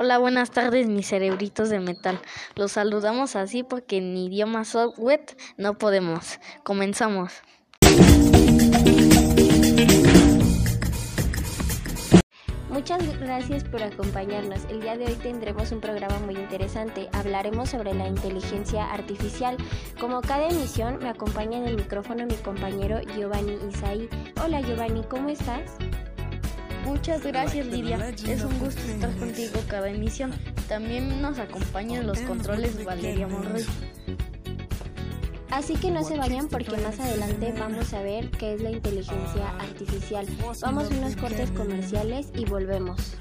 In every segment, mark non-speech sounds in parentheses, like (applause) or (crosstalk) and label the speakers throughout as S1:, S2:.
S1: Hola, buenas tardes, mis cerebritos de metal. Los saludamos así porque en idioma software no podemos. Comenzamos.
S2: Muchas gracias por acompañarnos. El día de hoy tendremos un programa muy interesante. Hablaremos sobre la inteligencia artificial. Como cada emisión, me acompaña en el micrófono mi compañero Giovanni Isaí. Hola Giovanni, ¿cómo estás?
S1: Muchas gracias Lidia, es un gusto estar contigo cada emisión. También nos acompaña en los controles Valeria Monroy.
S2: Así que no se vayan porque más adelante vamos a ver qué es la inteligencia artificial. Vamos a unos cortes comerciales y volvemos.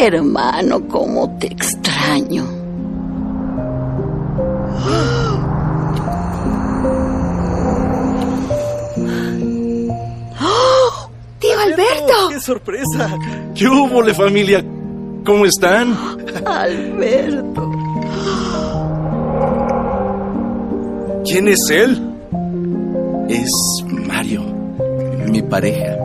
S3: Hermano, cómo te extraño. ¡Oh! ¡Tío Alberto!
S4: ¡Qué sorpresa! ¿Qué hubo, le familia? ¿Cómo están?
S3: Alberto.
S4: ¿Quién es él? Es Mario, mi pareja.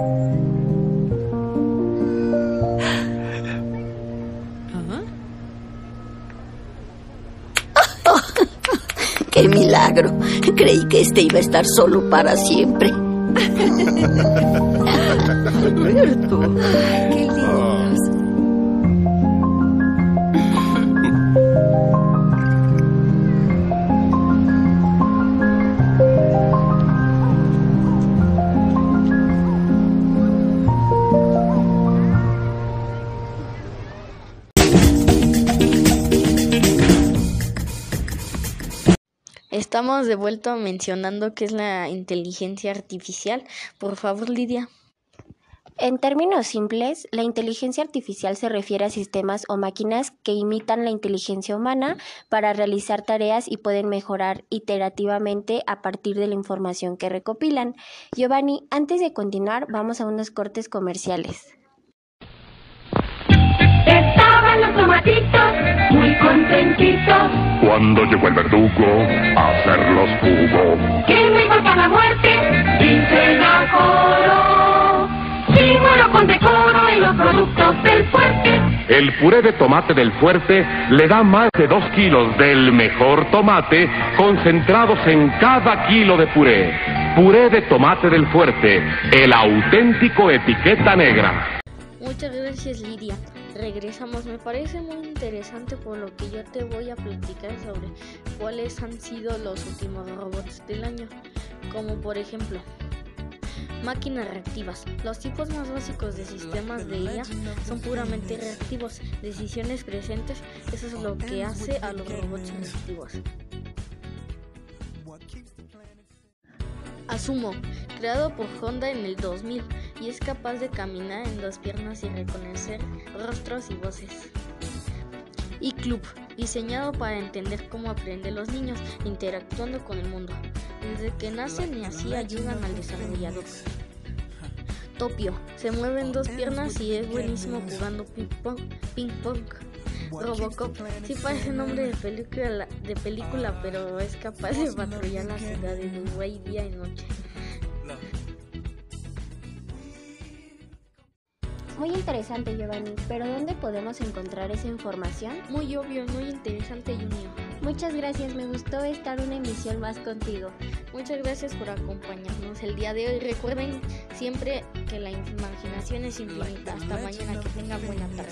S3: ¡Qué milagro! Creí que este iba a estar solo para siempre. (laughs) Alberto.
S1: Estamos de vuelta mencionando qué es la inteligencia artificial. Por favor, Lidia.
S2: En términos simples, la inteligencia artificial se refiere a sistemas o máquinas que imitan la inteligencia humana para realizar tareas y pueden mejorar iterativamente a partir de la información que recopilan. Giovanni, antes de continuar, vamos a unos cortes comerciales.
S5: Estaban los tomatitos muy contentitos
S6: Cuando llegó el verdugo a hacerlos jugo,
S5: que me importa la muerte dicen a coro. Sí, muero con decoro en los productos del fuerte.
S6: el puré de tomate del fuerte le da más de dos kilos del mejor tomate concentrados en cada kilo de puré. Puré de tomate del fuerte, el auténtico etiqueta negra.
S1: Muchas gracias, Lidia. Regresamos. Me parece muy interesante por lo que yo te voy a platicar sobre cuáles han sido los últimos robots del año. Como por ejemplo, máquinas reactivas. Los tipos más básicos de sistemas de IA son puramente reactivos. Decisiones presentes, eso es lo que hace a los robots reactivos. Asumo, creado por Honda en el 2000 y es capaz de caminar en dos piernas y reconocer rostros y voces. Y Club, diseñado para entender cómo aprenden los niños interactuando con el mundo. Desde que nacen y así ayudan al desarrollador. Topio, se mueve en dos piernas y es buenísimo jugando ping pong. Ping pong. Robocop, sí parece nombre de película, de película, pero es capaz de patrullar la ciudad de Uruguay día y noche.
S2: Muy interesante, Giovanni, pero ¿dónde podemos encontrar esa información?
S1: Muy obvio, muy interesante, Junior.
S2: Muchas gracias, me gustó estar una emisión más contigo.
S1: Muchas gracias por acompañarnos el día de hoy. Recuerden siempre que la imaginación es infinita. Hasta mañana, que tengan buena tarde.